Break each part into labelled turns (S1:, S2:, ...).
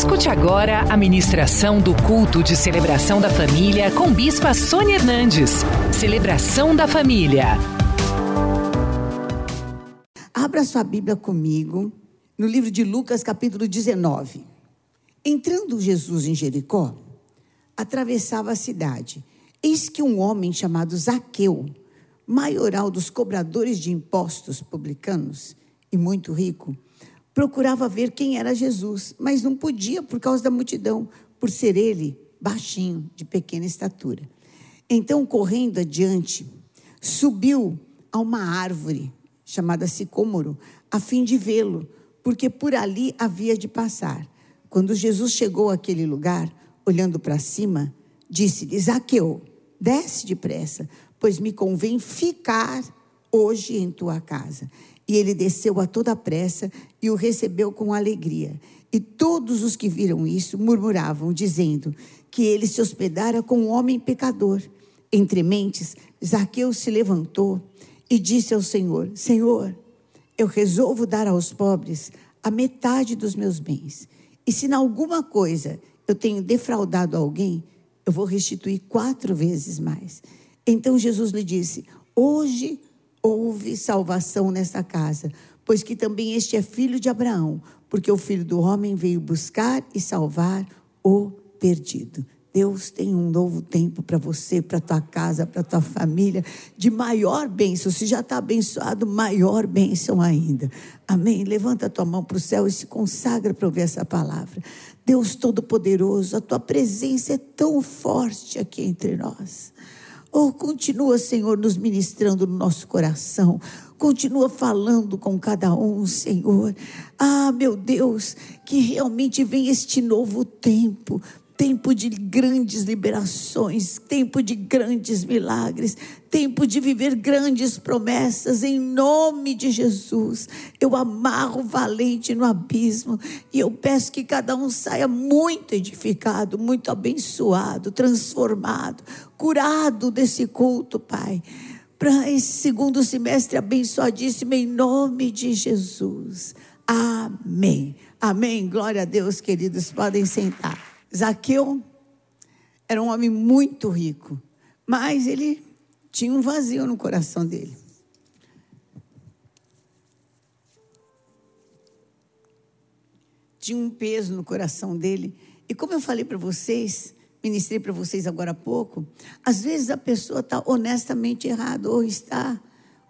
S1: Escute agora a ministração do culto de celebração da família com Bispa Sônia Hernandes. Celebração da família.
S2: Abra sua Bíblia comigo no livro de Lucas, capítulo 19. Entrando Jesus em Jericó, atravessava a cidade. Eis que um homem chamado Zaqueu, maioral dos cobradores de impostos publicanos e muito rico, procurava ver quem era Jesus, mas não podia por causa da multidão, por ser ele baixinho, de pequena estatura. Então, correndo adiante, subiu a uma árvore chamada sicômoro, a fim de vê-lo, porque por ali havia de passar. Quando Jesus chegou àquele lugar, olhando para cima, disse-lhe: Zaqueu, desce depressa, pois me convém ficar hoje em tua casa. E ele desceu a toda pressa e o recebeu com alegria. E todos os que viram isso murmuravam, dizendo que ele se hospedara com um homem pecador. Entre mentes, Zaqueu se levantou e disse ao Senhor: Senhor, eu resolvo dar aos pobres a metade dos meus bens. E se em alguma coisa eu tenho defraudado alguém, eu vou restituir quatro vezes mais. Então Jesus lhe disse: Hoje houve salvação nesta casa, pois que também este é filho de Abraão, porque o filho do homem veio buscar e salvar o perdido. Deus tem um novo tempo para você, para tua casa, para tua família, de maior bênção. Se já está abençoado, maior bênção ainda. Amém? Levanta a tua mão para o céu e se consagra para ouvir essa palavra. Deus Todo-Poderoso, a tua presença é tão forte aqui entre nós. Oh, continua, Senhor, nos ministrando no nosso coração. Continua falando com cada um, Senhor. Ah, meu Deus, que realmente vem este novo tempo tempo de grandes liberações, tempo de grandes milagres, tempo de viver grandes promessas, em nome de Jesus. Eu amarro valente no abismo e eu peço que cada um saia muito edificado, muito abençoado, transformado, curado desse culto, Pai. Para esse segundo semestre abençoadíssimo, em nome de Jesus. Amém. Amém. Glória a Deus, queridos. Podem sentar. Zaqueu era um homem muito rico, mas ele tinha um vazio no coração dele. Tinha um peso no coração dele. E como eu falei para vocês, ministrei para vocês agora há pouco, às vezes a pessoa está honestamente errada, ou está,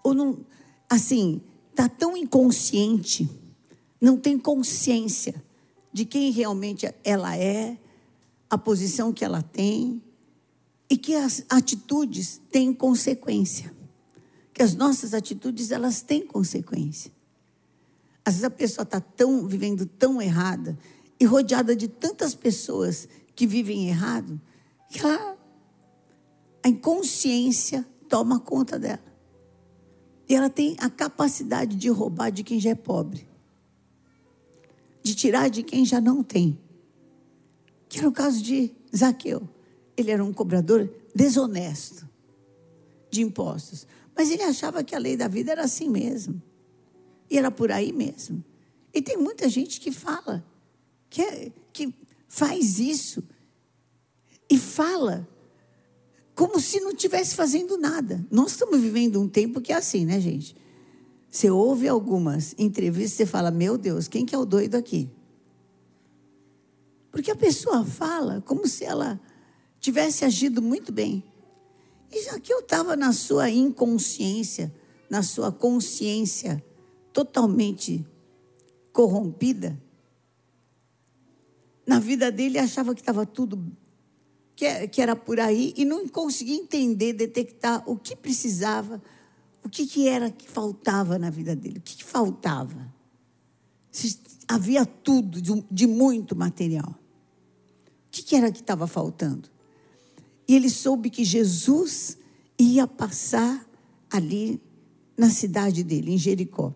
S2: ou não, assim, está tão inconsciente, não tem consciência de quem realmente ela é, a posição que ela tem e que as atitudes têm consequência. Que as nossas atitudes elas têm consequência. Às vezes a pessoa está tão vivendo tão errada e rodeada de tantas pessoas que vivem errado que ela, a inconsciência toma conta dela. E ela tem a capacidade de roubar de quem já é pobre, de tirar de quem já não tem que era o caso de Zaqueu. Ele era um cobrador desonesto de impostos. Mas ele achava que a lei da vida era assim mesmo. E era por aí mesmo. E tem muita gente que fala, que, é, que faz isso. E fala como se não estivesse fazendo nada. Nós estamos vivendo um tempo que é assim, né, gente? Você ouve algumas entrevistas e fala: Meu Deus, quem que é o doido aqui? Porque a pessoa fala como se ela tivesse agido muito bem. E já que eu estava na sua inconsciência, na sua consciência totalmente corrompida, na vida dele achava que estava tudo, que, era por aí, e não conseguia entender, detectar o que precisava, o que, que era que faltava na vida dele, o que, que faltava. Havia tudo de muito material. O que, era que estava faltando? E ele soube que Jesus ia passar ali na cidade dele, em Jericó.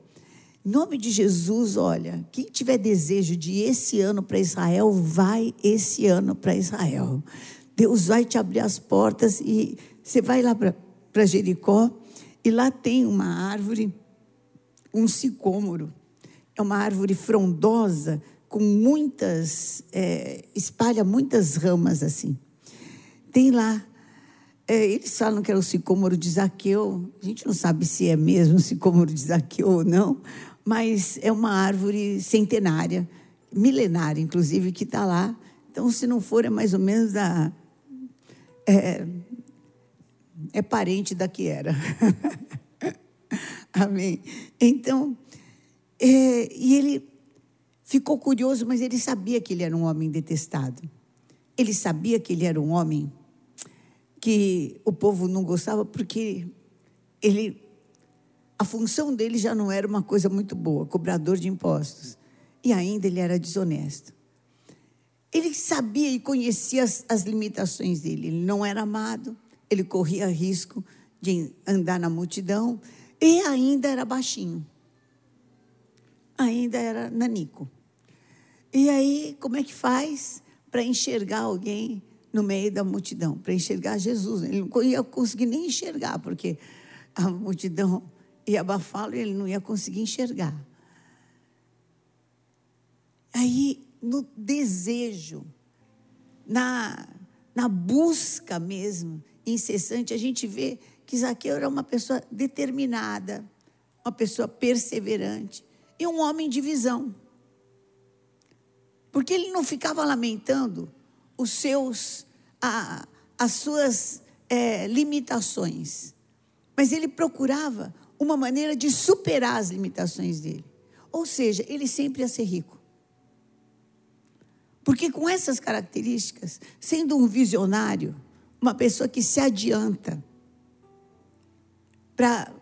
S2: Em nome de Jesus, olha, quem tiver desejo de ir esse ano para Israel, vai esse ano para Israel. Deus vai te abrir as portas e você vai lá para Jericó e lá tem uma árvore, um sicômoro. É uma árvore frondosa, com muitas, é, espalha muitas ramas assim. Tem lá, é, eles falam que era o sicômoro de Zaqueu, a gente não sabe se é mesmo o sicômoro de Zaqueu ou não, mas é uma árvore centenária, milenária, inclusive, que está lá. Então, se não for, é mais ou menos a. É, é parente da que era. Amém. Então, é, e ele ficou curioso, mas ele sabia que ele era um homem detestado. Ele sabia que ele era um homem que o povo não gostava porque ele a função dele já não era uma coisa muito boa, cobrador de impostos. E ainda ele era desonesto. Ele sabia e conhecia as, as limitações dele. Ele não era amado, ele corria risco de andar na multidão e ainda era baixinho. Ainda era nanico. E aí, como é que faz para enxergar alguém no meio da multidão? Para enxergar Jesus. Ele não ia conseguir nem enxergar, porque a multidão ia abafá-lo e ele não ia conseguir enxergar. Aí, no desejo, na, na busca mesmo, incessante, a gente vê que Zaqueu era uma pessoa determinada, uma pessoa perseverante e um homem de visão. Porque ele não ficava lamentando os seus, a, as suas é, limitações, mas ele procurava uma maneira de superar as limitações dele. Ou seja, ele sempre ia ser rico. Porque com essas características, sendo um visionário, uma pessoa que se adianta para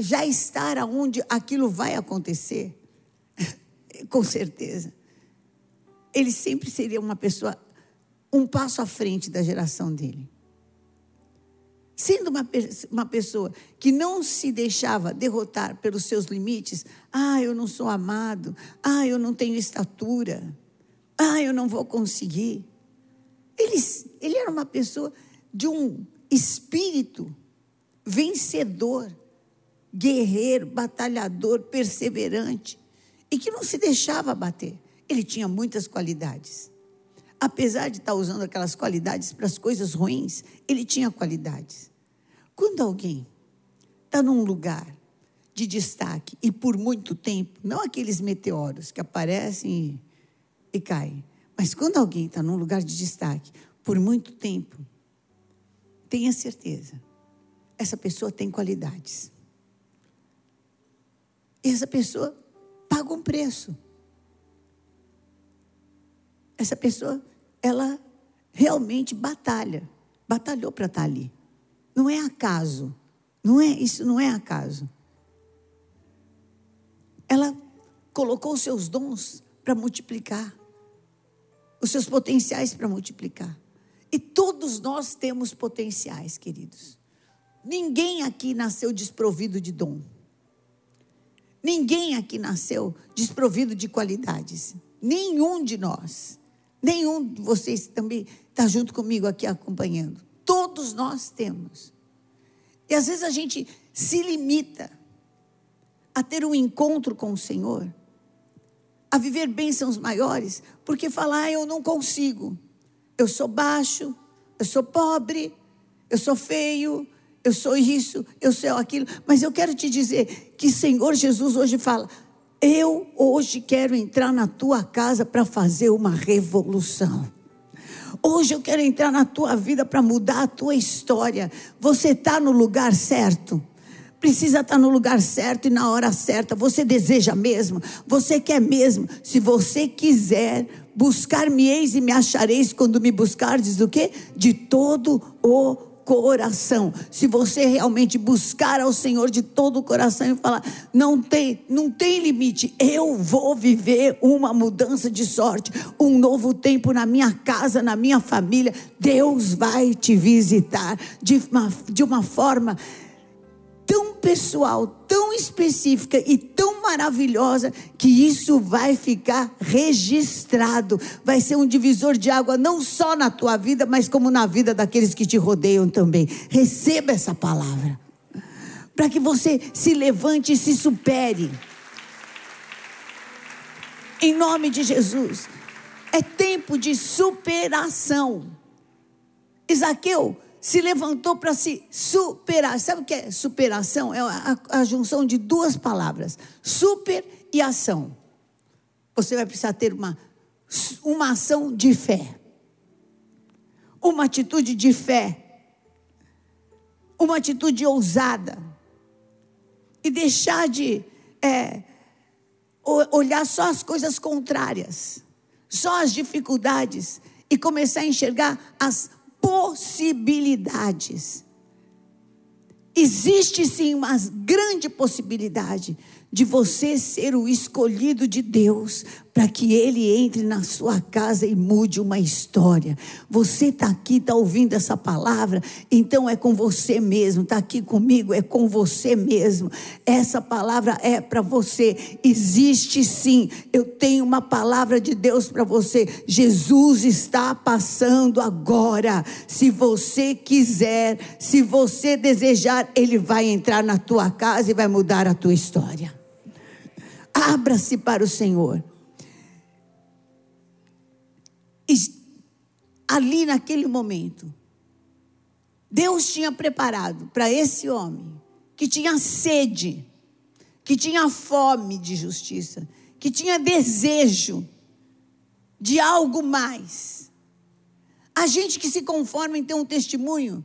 S2: já estar aonde aquilo vai acontecer, com certeza, ele sempre seria uma pessoa um passo à frente da geração dele. Sendo uma, uma pessoa que não se deixava derrotar pelos seus limites, ah, eu não sou amado, ah, eu não tenho estatura, ah, eu não vou conseguir. Ele, ele era uma pessoa de um espírito vencedor, guerreiro, batalhador, perseverante, e que não se deixava bater. Ele tinha muitas qualidades apesar de estar usando aquelas qualidades para as coisas ruins, ele tinha qualidades. Quando alguém está num lugar de destaque e por muito tempo, não aqueles meteoros que aparecem e, e caem, mas quando alguém está num lugar de destaque por muito tempo, tenha certeza, essa pessoa tem qualidades. E essa pessoa paga um preço. Essa pessoa ela realmente batalha, batalhou para estar tá ali. Não é acaso, não é isso não é acaso. Ela colocou os seus dons para multiplicar, os seus potenciais para multiplicar. E todos nós temos potenciais, queridos. Ninguém aqui nasceu desprovido de dom. Ninguém aqui nasceu desprovido de qualidades. Nenhum de nós. Nenhum de vocês também está junto comigo aqui acompanhando. Todos nós temos. E às vezes a gente se limita a ter um encontro com o Senhor, a viver bênçãos maiores, porque falar, ah, eu não consigo. Eu sou baixo, eu sou pobre, eu sou feio, eu sou isso, eu sou aquilo. Mas eu quero te dizer que Senhor Jesus hoje fala: eu hoje quero entrar na tua casa para fazer uma revolução. Hoje eu quero entrar na tua vida para mudar a tua história. Você está no lugar certo. Precisa estar tá no lugar certo e na hora certa. Você deseja mesmo? Você quer mesmo? Se você quiser, buscar-me-eis e me achareis quando me buscardes do quê? De todo o coração. Se você realmente buscar ao Senhor de todo o coração e falar, não tem, não tem limite, eu vou viver uma mudança de sorte, um novo tempo na minha casa, na minha família. Deus vai te visitar de uma, de uma forma tão pessoal, tão específica e tão maravilhosa que isso vai ficar registrado. Vai ser um divisor de água não só na tua vida, mas como na vida daqueles que te rodeiam também. Receba essa palavra. Para que você se levante e se supere. Em nome de Jesus. É tempo de superação. Isaqueu se levantou para se superar. Sabe o que é superação? É a, junção de duas palavras: super e ação. Você vai precisar ter uma, uma ação de fé, uma atitude de fé, uma atitude ousada, e deixar de é, olhar só as coisas contrárias, só as dificuldades, e começar a enxergar as possibilidades. Existe sim uma grande possibilidade de você ser o escolhido de Deus para que Ele entre na sua casa e mude uma história. Você está aqui, está ouvindo essa palavra, então é com você mesmo, está aqui comigo, é com você mesmo. Essa palavra é para você. Existe sim, eu tenho uma palavra de Deus para você. Jesus está passando agora. Se você quiser, se você desejar, Ele vai entrar na tua casa e vai mudar a tua história. Abra-se para o Senhor. Ali naquele momento, Deus tinha preparado para esse homem que tinha sede, que tinha fome de justiça, que tinha desejo de algo mais. A gente que se conforma em ter um testemunho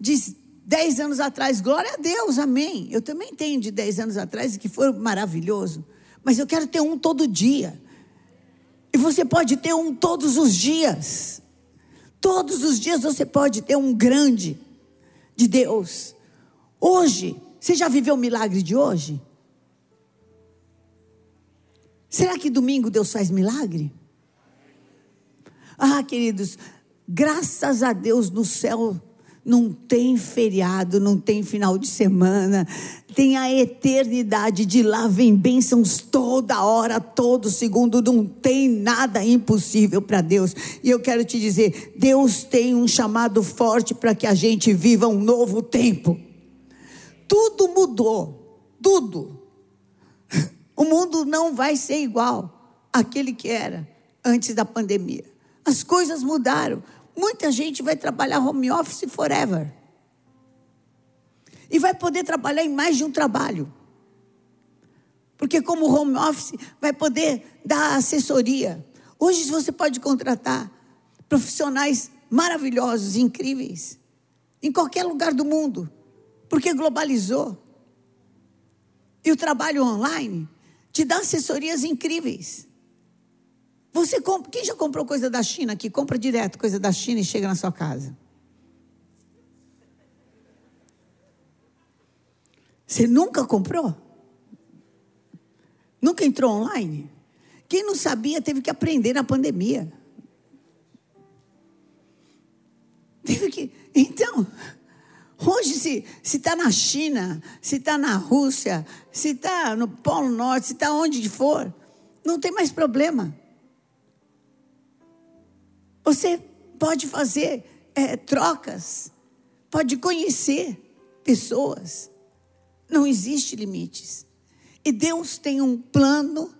S2: de dez anos atrás, glória a Deus, amém. Eu também tenho de dez anos atrás que foi maravilhoso. Mas eu quero ter um todo dia. E você pode ter um todos os dias. Todos os dias você pode ter um grande de Deus. Hoje, você já viveu o milagre de hoje? Será que domingo Deus faz milagre? Ah, queridos, graças a Deus no céu não tem feriado, não tem final de semana, tem a eternidade de lá, vem bênçãos toda hora, todo segundo, não tem nada impossível para Deus. E eu quero te dizer: Deus tem um chamado forte para que a gente viva um novo tempo. Tudo mudou, tudo. O mundo não vai ser igual àquele que era antes da pandemia. As coisas mudaram. Muita gente vai trabalhar home office forever. E vai poder trabalhar em mais de um trabalho. Porque, como home office, vai poder dar assessoria. Hoje você pode contratar profissionais maravilhosos, incríveis, em qualquer lugar do mundo, porque globalizou. E o trabalho online te dá assessorias incríveis. Você quem já comprou coisa da China aqui? Compra direto coisa da China e chega na sua casa. Você nunca comprou? Nunca entrou online? Quem não sabia teve que aprender na pandemia. Teve que. Então, hoje, se está na China, se está na Rússia, se está no Polo Norte, se está onde for, não tem mais problema. Você pode fazer é, trocas, pode conhecer pessoas. Não existe limites. E Deus tem um plano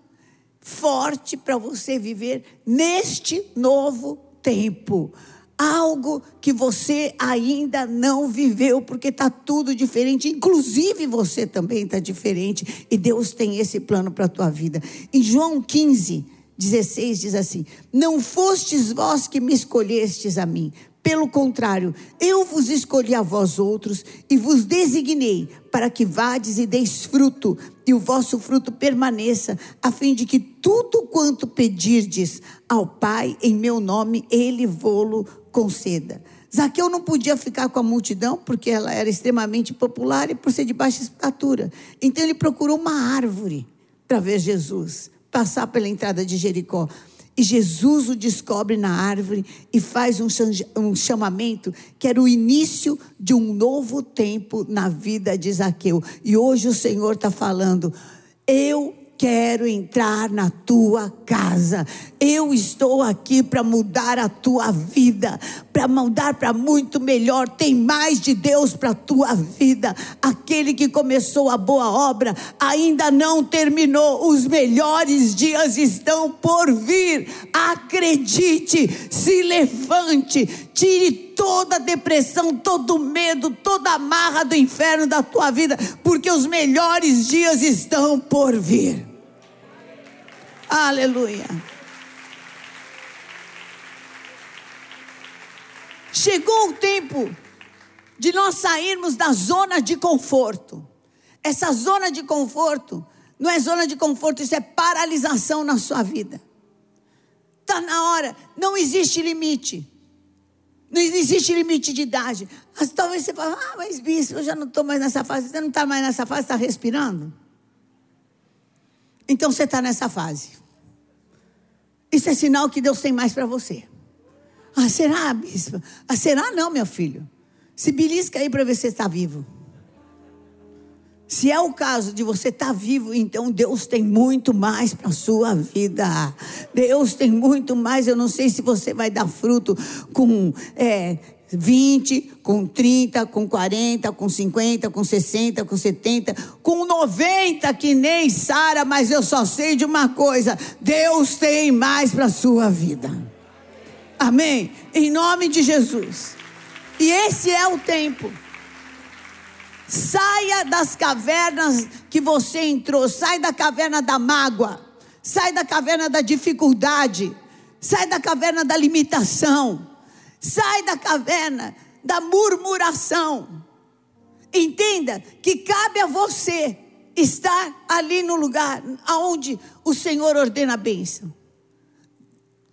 S2: forte para você viver neste novo tempo. Algo que você ainda não viveu, porque está tudo diferente, inclusive você também está diferente, e Deus tem esse plano para a tua vida. Em João 15, 16 diz assim: Não fostes vós que me escolhestes a mim, pelo contrário, eu vos escolhi a vós outros e vos designei para que vades e deis fruto, e o vosso fruto permaneça, a fim de que tudo quanto pedirdes ao Pai em meu nome, ele vô-lo conceda. Zaqueu não podia ficar com a multidão, porque ela era extremamente popular e por ser de baixa estatura. Então ele procurou uma árvore para ver Jesus passar pela entrada de Jericó. E Jesus o descobre na árvore e faz um chamamento que era o início de um novo tempo na vida de Zaqueu. E hoje o Senhor está falando: eu quero entrar na tua casa. Eu estou aqui para mudar a tua vida, para mudar para muito melhor. Tem mais de Deus para a tua vida. Aquele que começou a boa obra ainda não terminou. Os melhores dias estão por vir. Acredite, se levante, tire toda a depressão, todo medo, toda a marra do inferno da tua vida, porque os melhores dias estão por vir. Aleluia. Chegou o tempo de nós sairmos da zona de conforto. Essa zona de conforto não é zona de conforto, isso é paralisação na sua vida. Está na hora, não existe limite. Não existe limite de idade. Mas talvez você fale, ah, mas bispo, eu já não estou mais nessa fase. Você não está mais nessa fase, está respirando? Então você está nessa fase. Isso é sinal que Deus tem mais para você. Ah, será, bispo? Ah, será não, meu filho? Se belisca aí para ver se está vivo. Se é o caso de você estar tá vivo, então Deus tem muito mais para a sua vida. Deus tem muito mais. Eu não sei se você vai dar fruto com é, 20, com 30, com 40, com 50, com 60, com 70, com 90, que nem Sara, mas eu só sei de uma coisa: Deus tem mais para a sua vida. Amém? Em nome de Jesus. E esse é o tempo. Saia das cavernas que você entrou, sai da caverna da mágoa, sai da caverna da dificuldade, sai da caverna da limitação, sai da caverna da murmuração. Entenda que cabe a você estar ali no lugar aonde o Senhor ordena a bênção.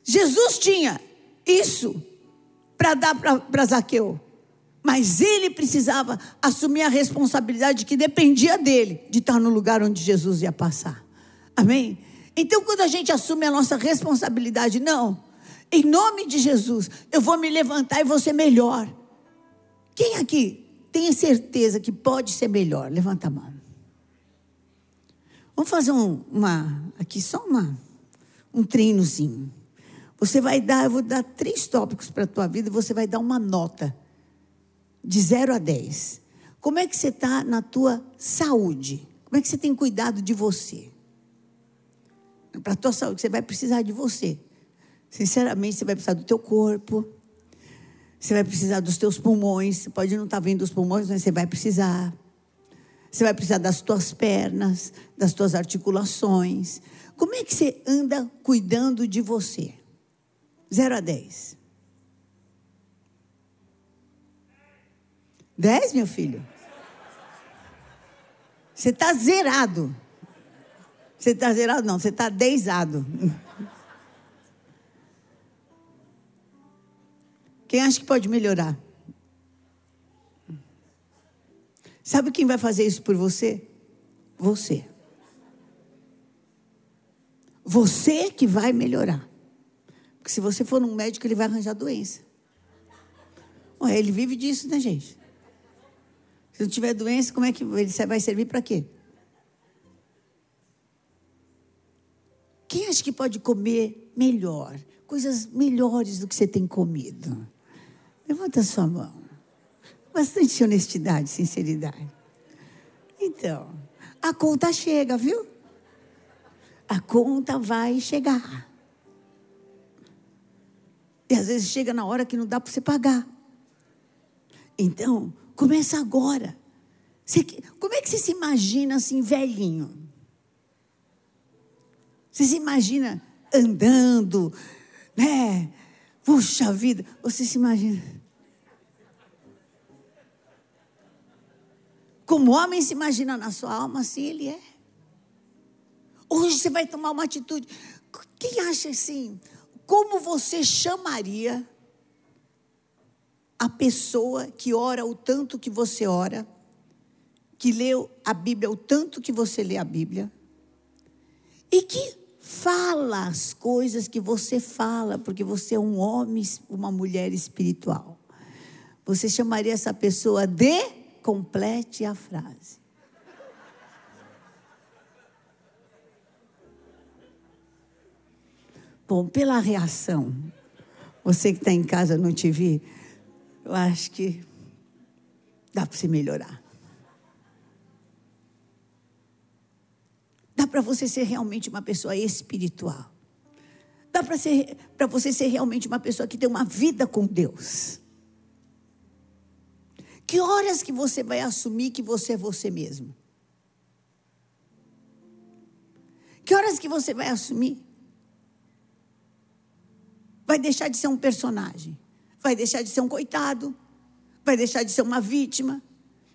S2: Jesus tinha isso para dar para Zaqueu. Mas ele precisava assumir a responsabilidade que dependia dele de estar no lugar onde Jesus ia passar. Amém? Então, quando a gente assume a nossa responsabilidade, não, em nome de Jesus, eu vou me levantar e vou ser melhor. Quem aqui tem certeza que pode ser melhor? Levanta a mão. Vamos fazer um, uma, aqui só uma, um treinozinho. Você vai dar, eu vou dar três tópicos para a tua vida e você vai dar uma nota de 0 a 10. Como é que você está na tua saúde? Como é que você tem cuidado de você? Para a tua saúde, você vai precisar de você. Sinceramente, você vai precisar do teu corpo. Você vai precisar dos teus pulmões. Você pode não estar tá vendo os pulmões, mas você vai precisar. Você vai precisar das tuas pernas, das tuas articulações. Como é que você anda cuidando de você? 0 a 10. 10, meu filho? Você está zerado. Você está zerado? Não, você está dezado. Quem acha que pode melhorar? Sabe quem vai fazer isso por você? Você. Você que vai melhorar. Porque se você for num médico, ele vai arranjar doença. Ué, ele vive disso, né, gente? Se não tiver doença, como é que ele vai servir para quê? Quem acha que pode comer melhor? Coisas melhores do que você tem comido? Levanta sua mão. Bastante honestidade, sinceridade. Então, a conta chega, viu? A conta vai chegar. E às vezes chega na hora que não dá para você pagar. Então, começa agora. Você, como é que você se imagina assim, velhinho? Você se imagina andando, né? Puxa vida, você se imagina. Como homem se imagina na sua alma, assim ele é. Hoje você vai tomar uma atitude. Quem acha assim? Como você chamaria a pessoa que ora o tanto que você ora, que leu a Bíblia o tanto que você lê a Bíblia, e que fala as coisas que você fala, porque você é um homem, uma mulher espiritual. Você chamaria essa pessoa de complete a frase. Bom, pela reação, Você que está em casa não te vi, eu acho que dá para você melhorar. Dá para você ser realmente uma pessoa espiritual. Dá para você ser realmente uma pessoa que tem uma vida com Deus. Que horas que você vai assumir que você é você mesmo? Que horas que você vai assumir? Vai deixar de ser um personagem, vai deixar de ser um coitado, vai deixar de ser uma vítima,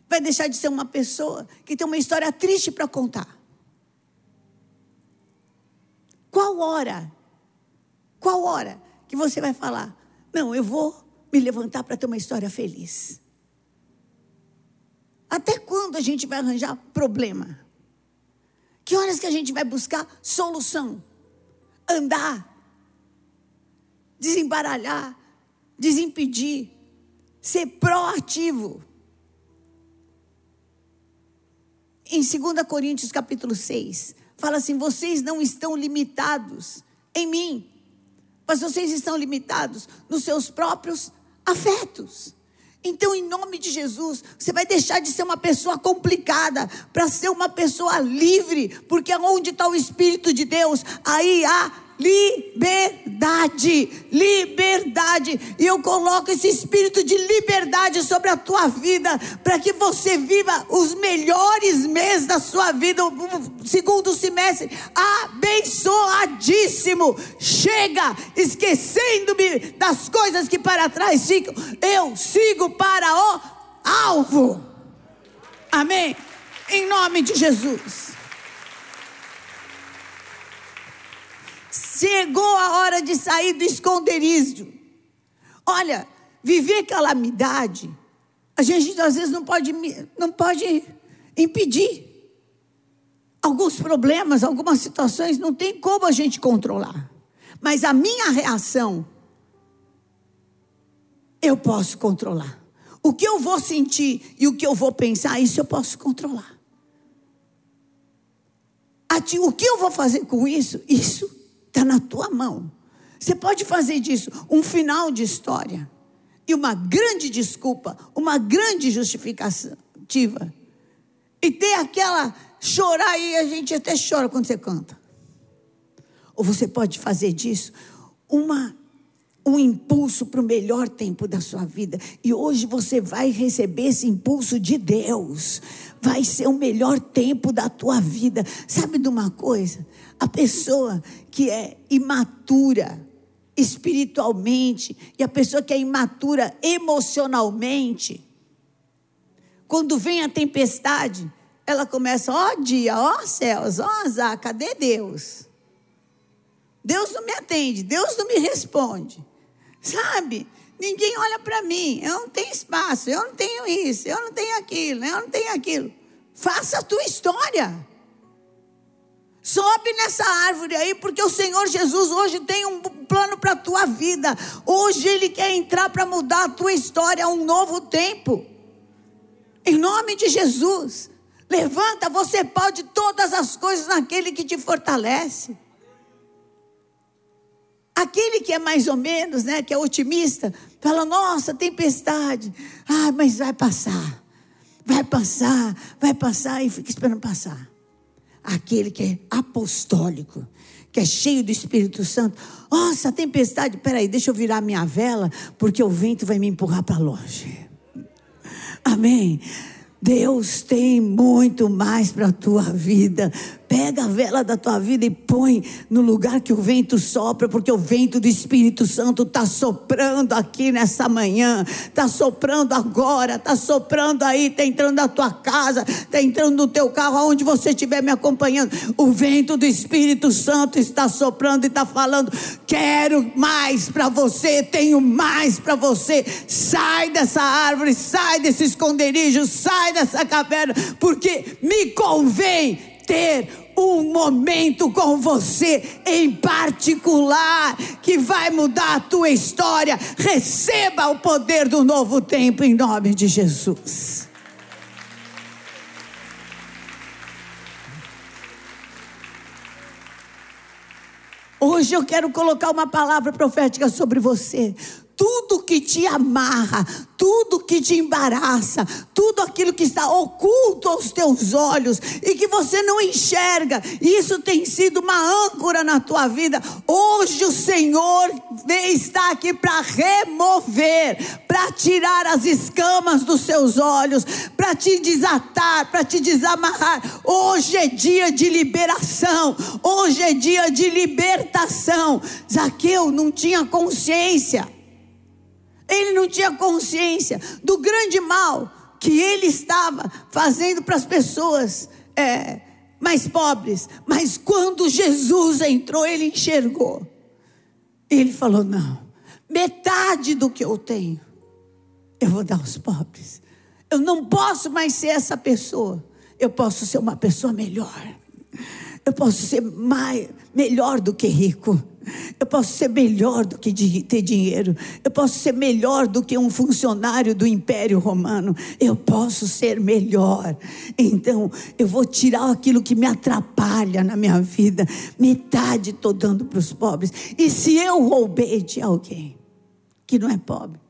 S2: vai deixar de ser uma pessoa que tem uma história triste para contar. Qual hora? Qual hora que você vai falar? Não, eu vou me levantar para ter uma história feliz. Até quando a gente vai arranjar problema? Que horas que a gente vai buscar solução? Andar, desembaralhar, desimpedir, ser proativo. Em 2 Coríntios capítulo 6, fala assim: vocês não estão limitados em mim, mas vocês estão limitados nos seus próprios afetos. Então, em nome de Jesus, você vai deixar de ser uma pessoa complicada para ser uma pessoa livre, porque onde está o Espírito de Deus, aí há liberdade, liberdade. E eu coloco esse espírito de liberdade sobre a tua vida, para que você viva os melhores meses da sua vida, o segundo semestre, abençoadíssimo. Chega, esquecendo-me das coisas que para trás ficam, eu sigo para o alvo. Amém? Em nome de Jesus. Chegou a hora de sair do esconderijo. Olha, viver calamidade, a gente às vezes não pode, não pode impedir. Alguns problemas, algumas situações não tem como a gente controlar. Mas a minha reação, eu posso controlar. O que eu vou sentir e o que eu vou pensar, isso eu posso controlar. O que eu vou fazer com isso, isso Está na tua mão. Você pode fazer disso um final de história e uma grande desculpa, uma grande justificativa. E ter aquela chorar e a gente até chora quando você canta. Ou você pode fazer disso uma um impulso para o melhor tempo da sua vida. E hoje você vai receber esse impulso de Deus. Vai ser o melhor tempo da tua vida. Sabe de uma coisa? A pessoa que é imatura espiritualmente e a pessoa que é imatura emocionalmente, quando vem a tempestade, ela começa, ó oh, dia, ó oh, céus, ó oh, azar, cadê Deus? Deus não me atende, Deus não me responde. Sabe? Ninguém olha para mim, eu não tenho espaço, eu não tenho isso, eu não tenho aquilo, eu não tenho aquilo. Faça a tua história. Sobe nessa árvore aí, porque o Senhor Jesus hoje tem um plano para a tua vida. Hoje Ele quer entrar para mudar a tua história a um novo tempo. Em nome de Jesus. Levanta, você pode todas as coisas naquele que te fortalece. Aquele que é mais ou menos, né, que é otimista, fala: "Nossa, tempestade. Ah, mas vai passar. Vai passar, vai passar e fica esperando passar." aquele que é apostólico, que é cheio do Espírito Santo. Nossa, tempestade, peraí, deixa eu virar minha vela, porque o vento vai me empurrar para longe. Amém. Deus tem muito mais para a tua vida. Pega a vela da tua vida e põe no lugar que o vento sopra, porque o vento do Espírito Santo está soprando aqui nessa manhã, está soprando agora, está soprando aí, está entrando na tua casa, está entrando no teu carro, aonde você estiver me acompanhando. O vento do Espírito Santo está soprando e está falando: quero mais para você, tenho mais para você. Sai dessa árvore, sai desse esconderijo, sai dessa caverna, porque me convém ter um momento com você em particular que vai mudar a tua história. Receba o poder do novo tempo em nome de Jesus. Hoje eu quero colocar uma palavra profética sobre você tudo que te amarra, tudo que te embaraça, tudo aquilo que está oculto aos teus olhos e que você não enxerga, isso tem sido uma âncora na tua vida. Hoje o Senhor está aqui para remover, para tirar as escamas dos seus olhos, para te desatar, para te desamarrar. Hoje é dia de liberação, hoje é dia de libertação. Zaqueu não tinha consciência. Ele não tinha consciência do grande mal que ele estava fazendo para as pessoas é, mais pobres. Mas quando Jesus entrou, ele enxergou. Ele falou: Não, metade do que eu tenho, eu vou dar aos pobres. Eu não posso mais ser essa pessoa. Eu posso ser uma pessoa melhor. Eu posso ser mais, melhor do que rico. Eu posso ser melhor do que ter dinheiro. Eu posso ser melhor do que um funcionário do Império Romano. Eu posso ser melhor. Então, eu vou tirar aquilo que me atrapalha na minha vida. Metade estou dando para os pobres. E se eu roubei de alguém que não é pobre,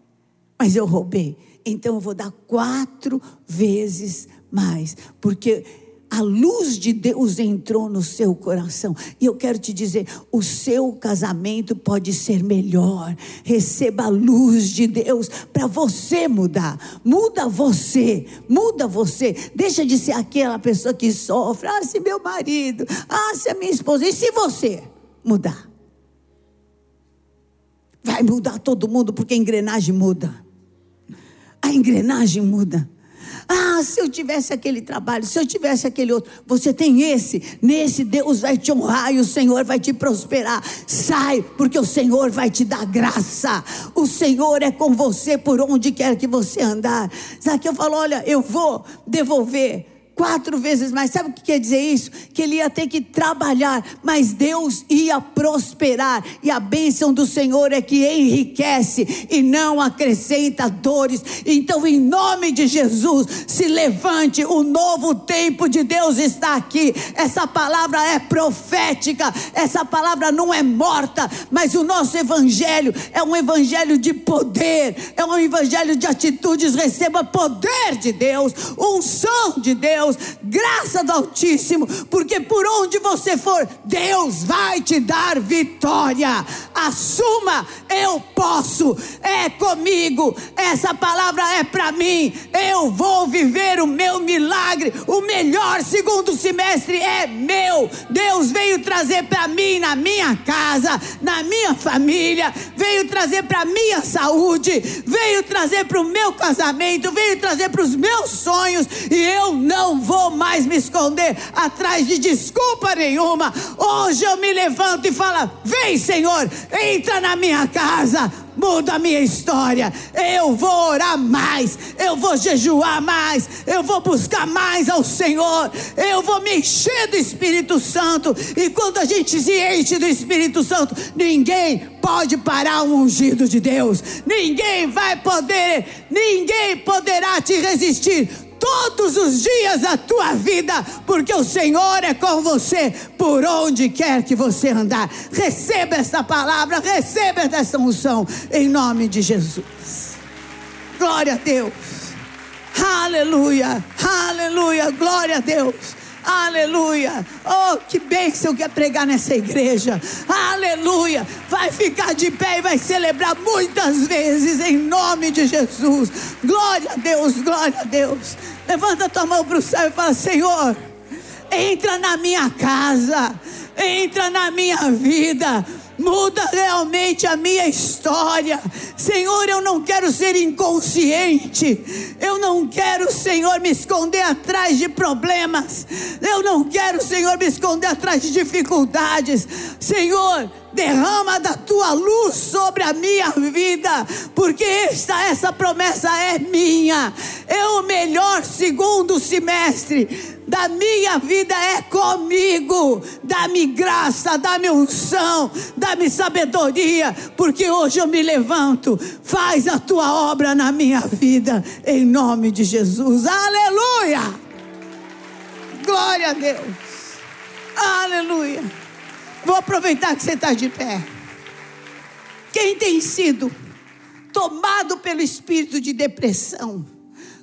S2: mas eu roubei, então eu vou dar quatro vezes mais. Porque a luz de Deus entrou no seu coração. E eu quero te dizer: o seu casamento pode ser melhor. Receba a luz de Deus para você mudar. Muda você, muda você. Deixa de ser aquela pessoa que sofre. Ah, se meu marido, ah, se a minha esposa. E se você mudar? Vai mudar todo mundo, porque a engrenagem muda. A engrenagem muda. Ah, se eu tivesse aquele trabalho, se eu tivesse aquele outro. Você tem esse, nesse Deus vai te honrar e o Senhor vai te prosperar. Sai, porque o Senhor vai te dar graça. O Senhor é com você por onde quer que você andar. Zaqueu falou: Olha, eu vou devolver quatro vezes mais. Sabe o que quer dizer isso? Que ele ia ter que trabalhar, mas Deus ia prosperar. E a bênção do Senhor é que enriquece e não acrescenta dores. Então, em nome de Jesus, se levante. O novo tempo de Deus está aqui. Essa palavra é profética. Essa palavra não é morta, mas o nosso evangelho é um evangelho de poder, é um evangelho de atitudes. Receba poder de Deus, unção de Deus Deus, graça do Altíssimo, porque por onde você for, Deus vai te dar vitória. Assuma, eu posso, é comigo, essa palavra é para mim. Eu vou viver o meu milagre, o melhor segundo semestre é meu. Deus veio trazer para mim, na minha casa, na minha família, veio trazer para minha saúde, veio trazer para o meu casamento, veio trazer para os meus sonhos, e eu não não vou mais me esconder atrás de desculpa nenhuma. Hoje eu me levanto e falo: Vem, Senhor, entra na minha casa, muda a minha história. Eu vou orar mais, eu vou jejuar mais, eu vou buscar mais ao Senhor, eu vou me encher do Espírito Santo. E quando a gente se enche do Espírito Santo, ninguém pode parar o ungido de Deus, ninguém vai poder, ninguém poderá te resistir todos os dias da tua vida, porque o Senhor é com você por onde quer que você andar. Receba essa palavra, receba essa unção em nome de Jesus. Glória a Deus. Aleluia, aleluia, glória a Deus. Aleluia. Oh, que bênção que é pregar nessa igreja. Aleluia. Vai ficar de pé e vai celebrar muitas vezes em nome de Jesus. Glória a Deus, glória a Deus. Levanta tua mão para o céu e fala: Senhor, entra na minha casa, entra na minha vida muda realmente a minha história. Senhor, eu não quero ser inconsciente, eu não quero, Senhor, me esconder atrás de problemas, eu não quero, Senhor, me esconder atrás de dificuldades. Senhor, derrama da tua luz sobre a minha vida, porque esta essa promessa é minha. É o melhor segundo semestre da minha vida é comigo. Dá-me graça, dá-me unção, dá-me sabedoria, porque hoje eu me levanto. Faz a tua obra na minha vida, em nome de Jesus. Aleluia! Glória a Deus. Aleluia. Vou aproveitar que você está de pé. Quem tem sido tomado pelo espírito de depressão,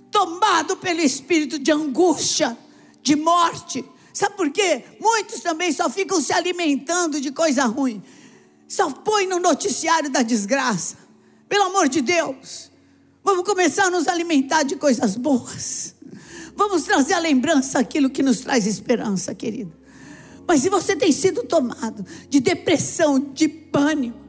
S2: tomado pelo espírito de angústia, de morte. Sabe por quê? Muitos também só ficam se alimentando de coisa ruim. Só põe no noticiário da desgraça. Pelo amor de Deus. Vamos começar a nos alimentar de coisas boas. Vamos trazer a lembrança aquilo que nos traz esperança, querido. Mas se você tem sido tomado de depressão, de pânico,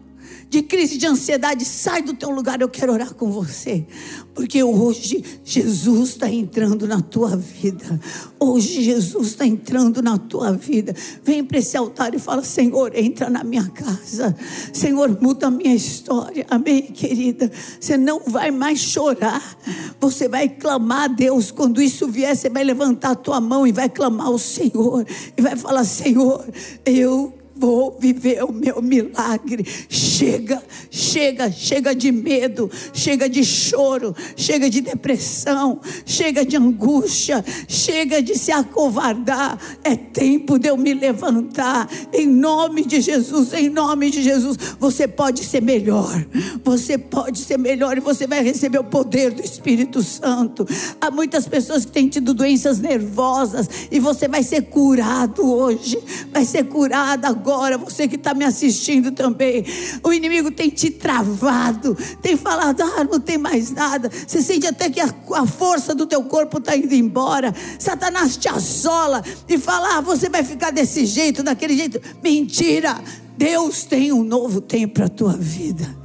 S2: de crise de ansiedade, sai do teu lugar, eu quero orar com você. Porque hoje Jesus está entrando na tua vida. Hoje Jesus está entrando na tua vida. Vem para esse altar e fala: Senhor, entra na minha casa. Senhor, muda a minha história. Amém, querida. Você não vai mais chorar. Você vai clamar a Deus. Quando isso vier, você vai levantar a tua mão e vai clamar ao Senhor. E vai falar: Senhor, eu vou viver o meu milagre. Chega, chega, chega de medo, chega de choro, chega de depressão, chega de angústia, chega de se acovardar. É tempo de eu me levantar. Em nome de Jesus, em nome de Jesus, você pode ser melhor. Você pode ser melhor e você vai receber o poder do Espírito Santo. Há muitas pessoas que têm tido doenças nervosas e você vai ser curado hoje. Vai ser curado agora agora, você que está me assistindo também, o inimigo tem te travado, tem falado, ah, não tem mais nada. Você sente até que a, a força do teu corpo está indo embora. Satanás te assola e fala, ah, você vai ficar desse jeito, daquele jeito. Mentira! Deus tem um novo tempo para a tua vida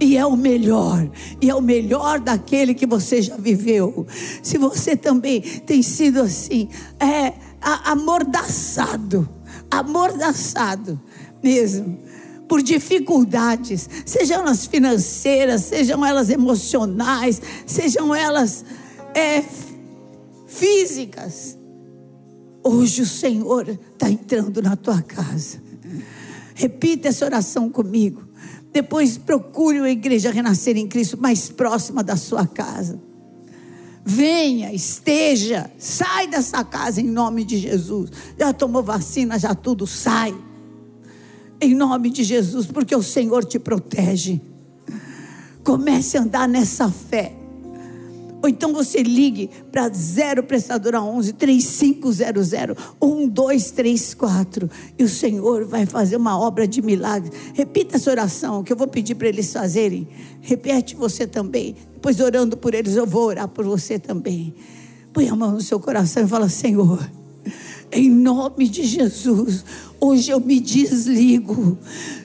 S2: e é o melhor, e é o melhor daquele que você já viveu. Se você também tem sido assim, é amordaçado, amordaçado mesmo por dificuldades, sejam elas financeiras, sejam elas emocionais, sejam elas é, físicas. Hoje o Senhor está entrando na tua casa. Repita essa oração comigo. Depois procure a igreja renascer em Cristo mais próxima da sua casa. Venha, esteja, sai dessa casa em nome de Jesus. Já tomou vacina, já tudo sai. Em nome de Jesus, porque o Senhor te protege. Comece a andar nessa fé. Ou então você ligue para 0 prestadora 11 3500 1234 e o Senhor vai fazer uma obra de milagre. Repita essa oração que eu vou pedir para eles fazerem. Repete você também. Depois orando por eles, eu vou orar por você também. Põe a mão no seu coração e fala: Senhor, em nome de Jesus, hoje eu me desligo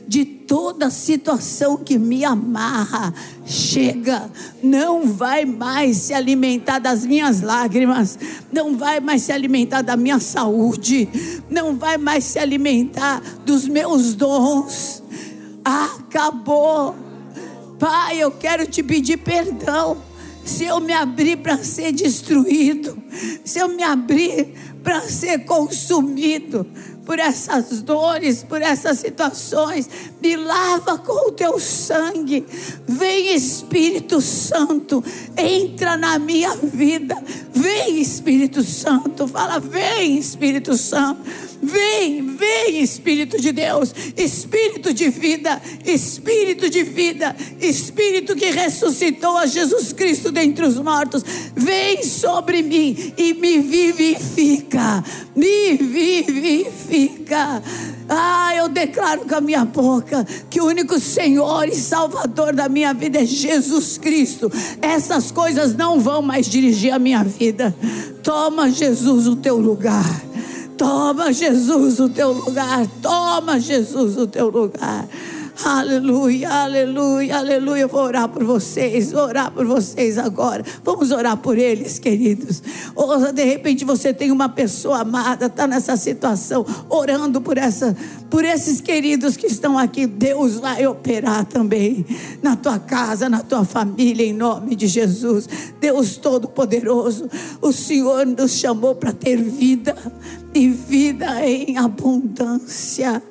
S2: de toda situação que me amarra. Chega, não vai mais se alimentar das minhas lágrimas, não vai mais se alimentar da minha saúde, não vai mais se alimentar dos meus dons. Acabou. Pai, eu quero te pedir perdão. Se eu me abrir para ser destruído, se eu me abrir para ser consumido, por essas dores, por essas situações. Me lava com o teu sangue. Vem Espírito Santo, entra na minha vida. Vem Espírito Santo, fala, vem Espírito Santo. Vem, vem Espírito de Deus, Espírito de vida, Espírito de vida, Espírito que ressuscitou a Jesus Cristo dentre os mortos. Vem sobre mim e me vivifica, me vivifica. Ah, eu declaro com a minha boca que o único Senhor e Salvador da minha vida é Jesus Cristo. Essas coisas não vão mais dirigir a minha vida. Toma, Jesus, o teu lugar. Toma, Jesus, o teu lugar. Toma, Jesus, o teu lugar. Aleluia, aleluia, aleluia. Eu vou orar por vocês, vou orar por vocês agora. Vamos orar por eles, queridos. Ou de repente você tem uma pessoa amada, está nessa situação, orando por essa, por esses queridos que estão aqui. Deus vai operar também na tua casa, na tua família, em nome de Jesus. Deus Todo-Poderoso, o Senhor nos chamou para ter vida e vida em abundância.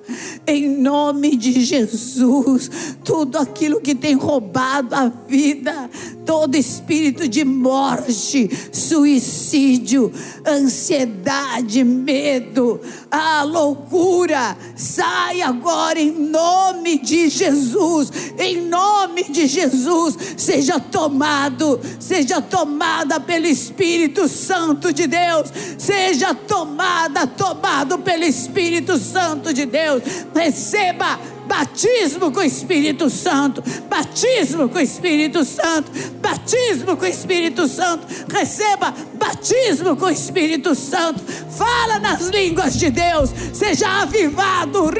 S2: Em nome de Jesus, tudo aquilo que tem roubado a vida, todo espírito de morte, suicídio, ansiedade, medo, a loucura, sai agora em nome de Jesus, em nome de Jesus, seja tomado, seja tomada pelo Espírito Santo de Deus, seja tomada, tomado pelo Espírito Santo de Deus, receba batismo com o Espírito Santo, batismo com o Espírito Santo, batismo com o Espírito Santo, receba batismo com o Espírito Santo, fala nas línguas de Deus, seja avivado,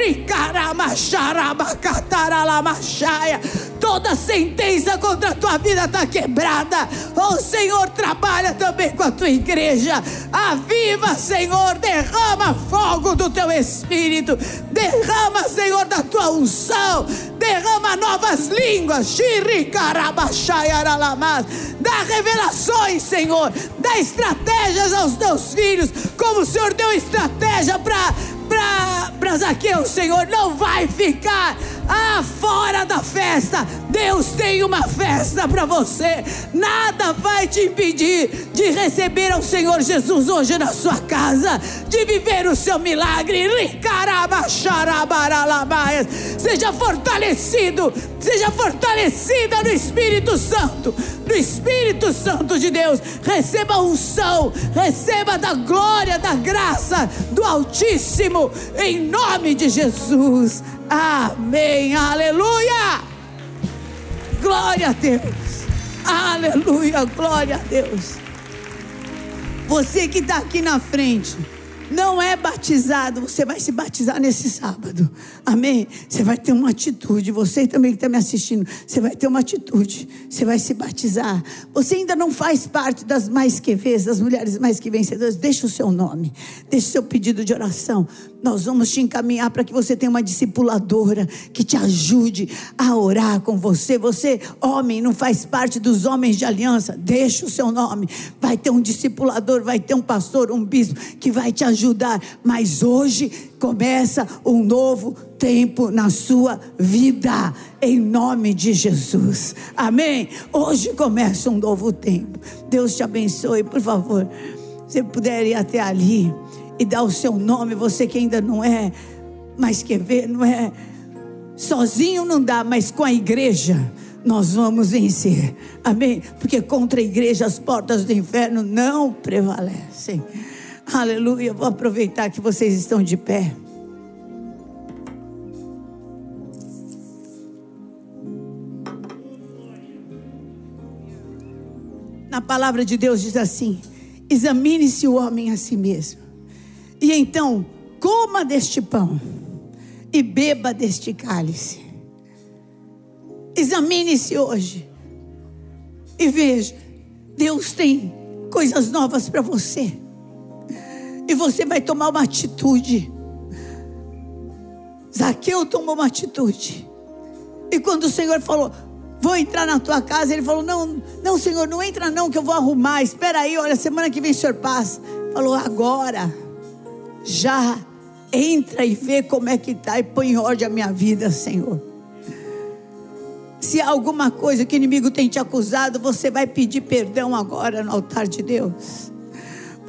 S2: toda sentença contra a tua vida está quebrada, o Senhor trabalha também com a tua igreja, aviva Senhor, derrama fogo do teu Espírito, derrama Senhor da tua unção, derrama novas línguas, dá revelações, Senhor, dá estratégias aos teus filhos, como o Senhor deu estratégia para para Zaqueu, Senhor, não vai ficar ah, fora da festa. Deus tem uma festa para você. Nada vai te impedir de receber o Senhor Jesus hoje na sua casa, de viver o seu milagre. Seja fortalecido, seja fortalecida no Espírito Santo, no Espírito Santo de Deus. Receba a unção, receba da glória, da graça do Altíssimo, em nome de Jesus. Amém. Aleluia. Glória a Deus. Aleluia. Glória a Deus. Você que está aqui na frente não é batizado, você vai se batizar nesse sábado. Amém? Você vai ter uma atitude. Você também que está me assistindo, você vai ter uma atitude. Você vai se batizar. Você ainda não faz parte das mais que vês, das mulheres mais que vencedoras. Deixa o seu nome, deixa o seu pedido de oração. Nós vamos te encaminhar para que você tenha uma discipuladora que te ajude a orar com você. Você, homem, não faz parte dos homens de aliança. Deixa o seu nome. Vai ter um discipulador, vai ter um pastor, um bispo que vai te ajudar. Mas hoje começa um novo tempo na sua vida, em nome de Jesus. Amém? Hoje começa um novo tempo. Deus te abençoe, por favor. Se puder ir até ali e dar o seu nome, você que ainda não é, mas quer ver, não é. Sozinho não dá, mas com a igreja nós vamos vencer. Amém? Porque contra a igreja as portas do inferno não prevalecem. Aleluia. Vou aproveitar que vocês estão de pé. Na palavra de Deus diz assim: examine-se o homem a si mesmo. E então, coma deste pão e beba deste cálice. Examine-se hoje e veja: Deus tem coisas novas para você. E você vai tomar uma atitude. Zaqueu tomou uma atitude. E quando o Senhor falou: Vou entrar na tua casa, ele falou: Não, não, Senhor, não entra não, que eu vou arrumar. Espera aí, olha, semana que vem o Senhor passa. Falou: Agora já entra e vê como é que está e põe em ordem a minha vida, Senhor. Se há alguma coisa que o inimigo tem te acusado, você vai pedir perdão agora no altar de Deus.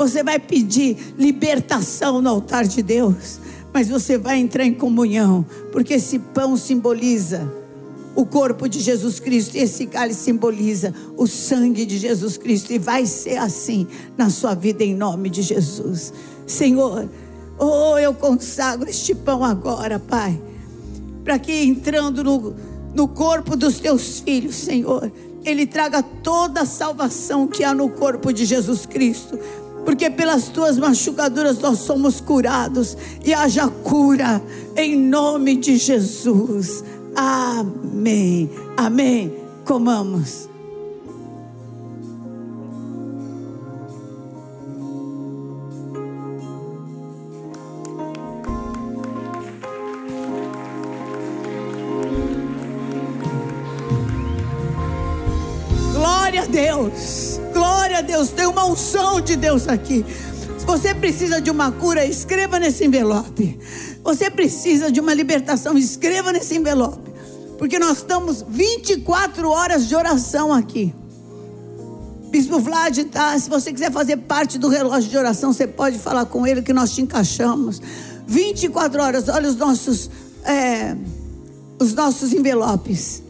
S2: Você vai pedir libertação no altar de Deus. Mas você vai entrar em comunhão, porque esse pão simboliza o corpo de Jesus Cristo, e esse cálice simboliza o sangue de Jesus Cristo, e vai ser assim na sua vida em nome de Jesus. Senhor, oh, eu consagro este pão agora, Pai, para que entrando no, no corpo dos teus filhos, Senhor, ele traga toda a salvação que há no corpo de Jesus Cristo. Porque pelas tuas machucaduras nós somos curados e haja cura em nome de Jesus. Amém. Amém. Comamos. Glória a Deus. Deus. Tem uma unção de Deus aqui. Se você precisa de uma cura, escreva nesse envelope. Você precisa de uma libertação, escreva nesse envelope. Porque nós estamos 24 horas de oração aqui.
S3: Bispo Vlad, tá? Se você quiser fazer parte do relógio de oração, você pode falar com ele que nós te encaixamos. 24 horas, olha os nossos, é, os nossos envelopes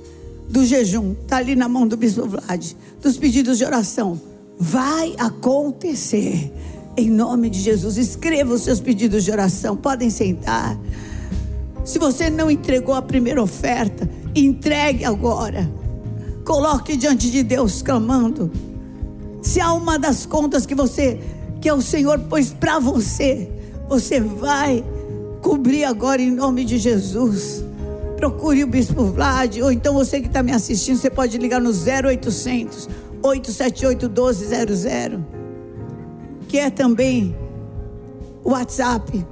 S3: do jejum. Está ali na mão do Bispo Vlad. Dos pedidos de oração. Vai acontecer. Em nome de Jesus. Escreva os seus pedidos de oração. Podem sentar. Se você não entregou a primeira oferta, entregue agora. Coloque diante de Deus clamando. Se há uma das contas que você que é o Senhor pôs para você, você vai cobrir agora em nome de Jesus. Procure o Bispo Vlad, ou então você que está me assistindo, você pode ligar no 0800 878 1200, que é também o WhatsApp.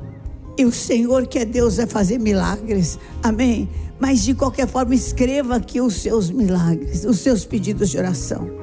S3: E o Senhor, que é Deus, vai fazer milagres. Amém? Mas de qualquer forma, escreva aqui os seus milagres, os seus pedidos de oração.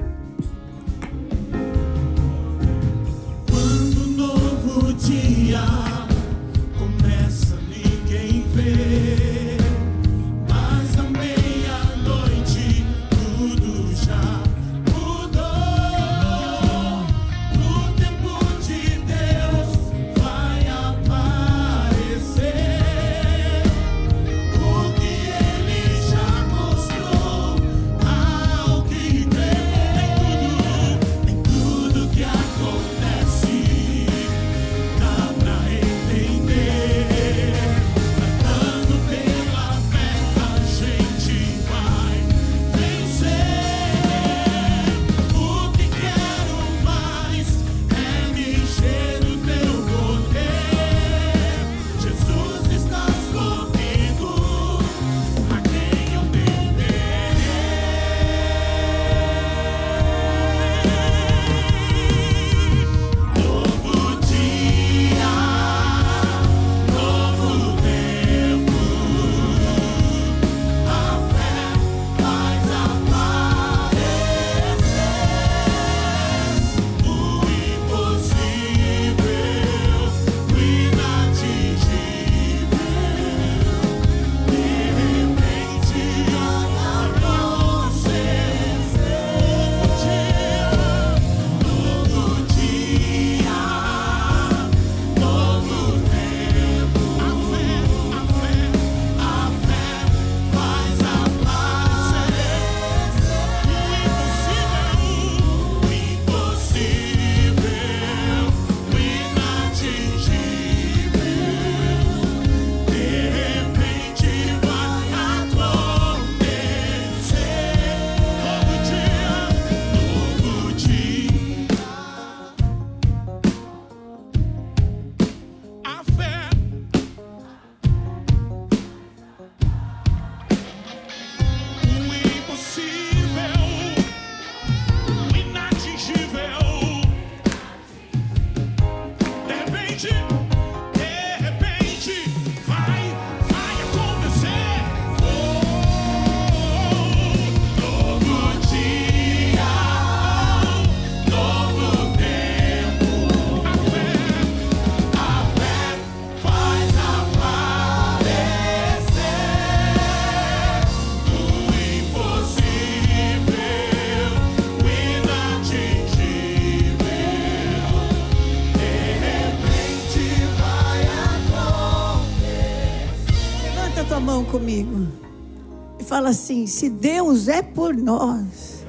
S3: Fala assim: se Deus é por nós,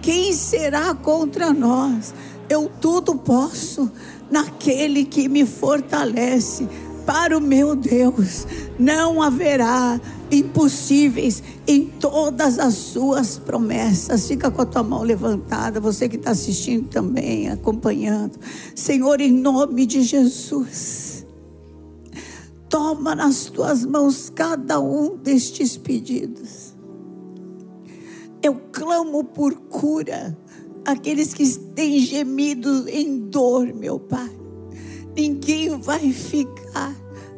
S3: quem será contra nós? Eu tudo posso naquele que me fortalece. Para o meu Deus, não haverá impossíveis em todas as suas promessas. Fica com a tua mão levantada, você que está assistindo também, acompanhando. Senhor, em nome de Jesus. Toma nas tuas mãos cada um destes pedidos. Eu clamo por cura aqueles que têm gemido em dor, meu Pai. Ninguém vai ficar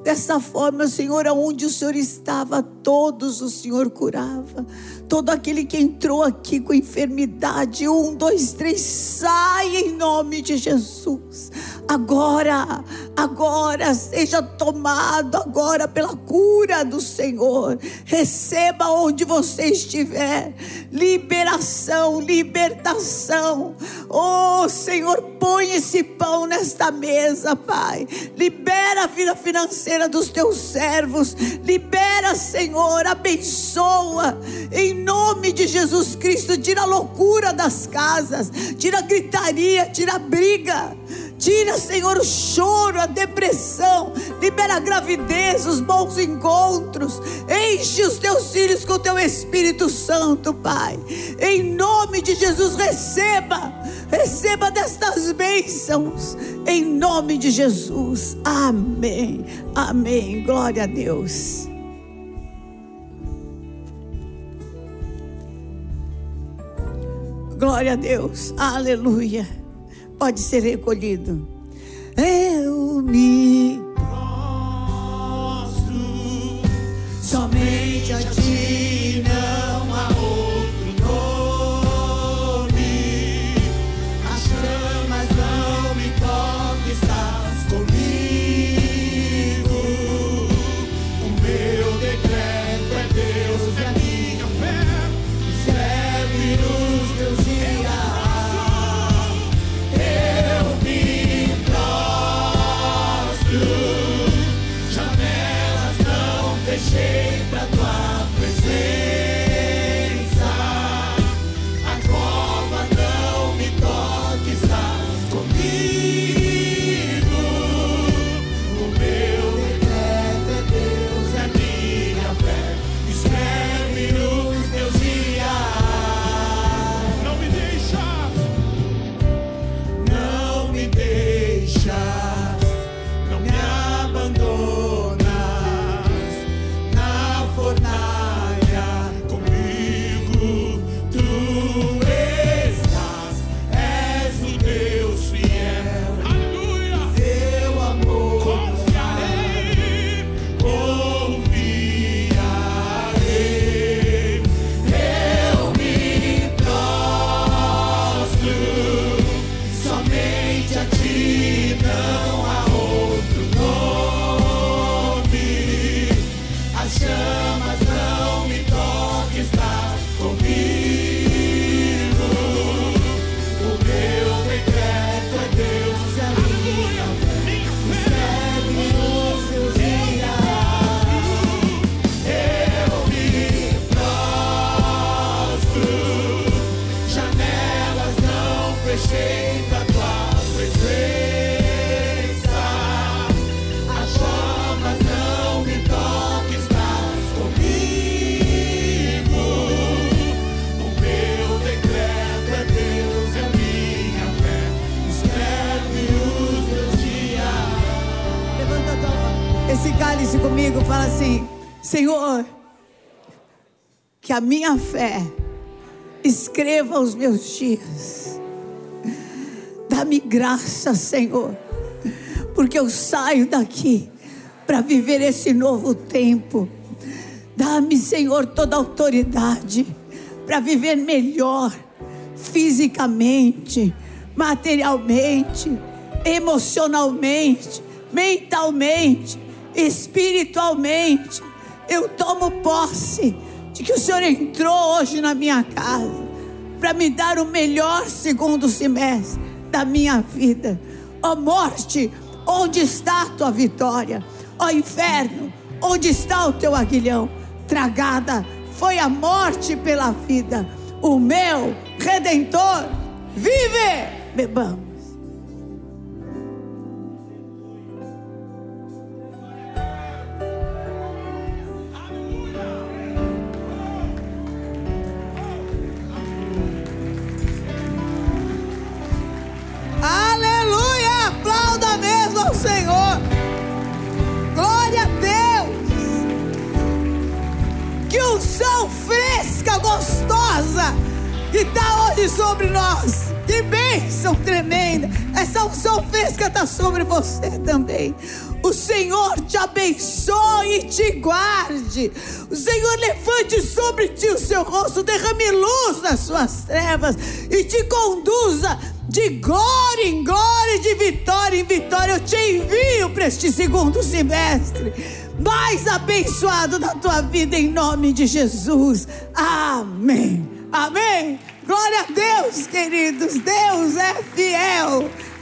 S3: dessa forma, Senhor, aonde o Senhor estava, todos o Senhor curava. Todo aquele que entrou aqui com enfermidade, um, dois, três, sai em nome de Jesus.
S2: Agora, agora seja tomado agora pela cura do Senhor. Receba onde você estiver. Liberação, libertação. Oh, Senhor, põe esse pão nesta mesa, Pai. Libera a vida financeira dos teus servos. Libera, Senhor, abençoa. Em nome de Jesus Cristo, tira a loucura das casas, tira a gritaria, tira a briga. Tira, Senhor, o choro, a depressão. Libera a gravidez, os bons encontros. Enche os teus filhos com o teu Espírito Santo, Pai. Em nome de Jesus, receba. Receba destas bênçãos. Em nome de Jesus. Amém. Amém. Glória a Deus. Glória a Deus. Aleluia. Pode ser recolhido. Eu me
S3: Prostro somente a ti,
S2: Senhor, que a minha fé escreva os meus dias. Dá-me graça, Senhor, porque eu saio daqui para viver esse novo tempo. Dá-me, Senhor, toda a autoridade para viver melhor, fisicamente, materialmente, emocionalmente, mentalmente, espiritualmente. Eu tomo posse de que o Senhor entrou hoje na minha casa para me dar o melhor segundo semestre da minha vida. Ó morte, onde está a tua vitória? Ó inferno, onde está o teu aguilhão? Tragada foi a morte pela vida. O meu redentor vive. Bebamos. Sobre você também. O Senhor te abençoe e te guarde. O Senhor levante sobre ti o seu rosto, derrame luz nas suas trevas e te conduza de glória em glória, de vitória em vitória. Eu te envio para este segundo semestre, mais abençoado da tua vida, em nome de Jesus. Amém. Amém. Glória a Deus, queridos. Deus é fiel.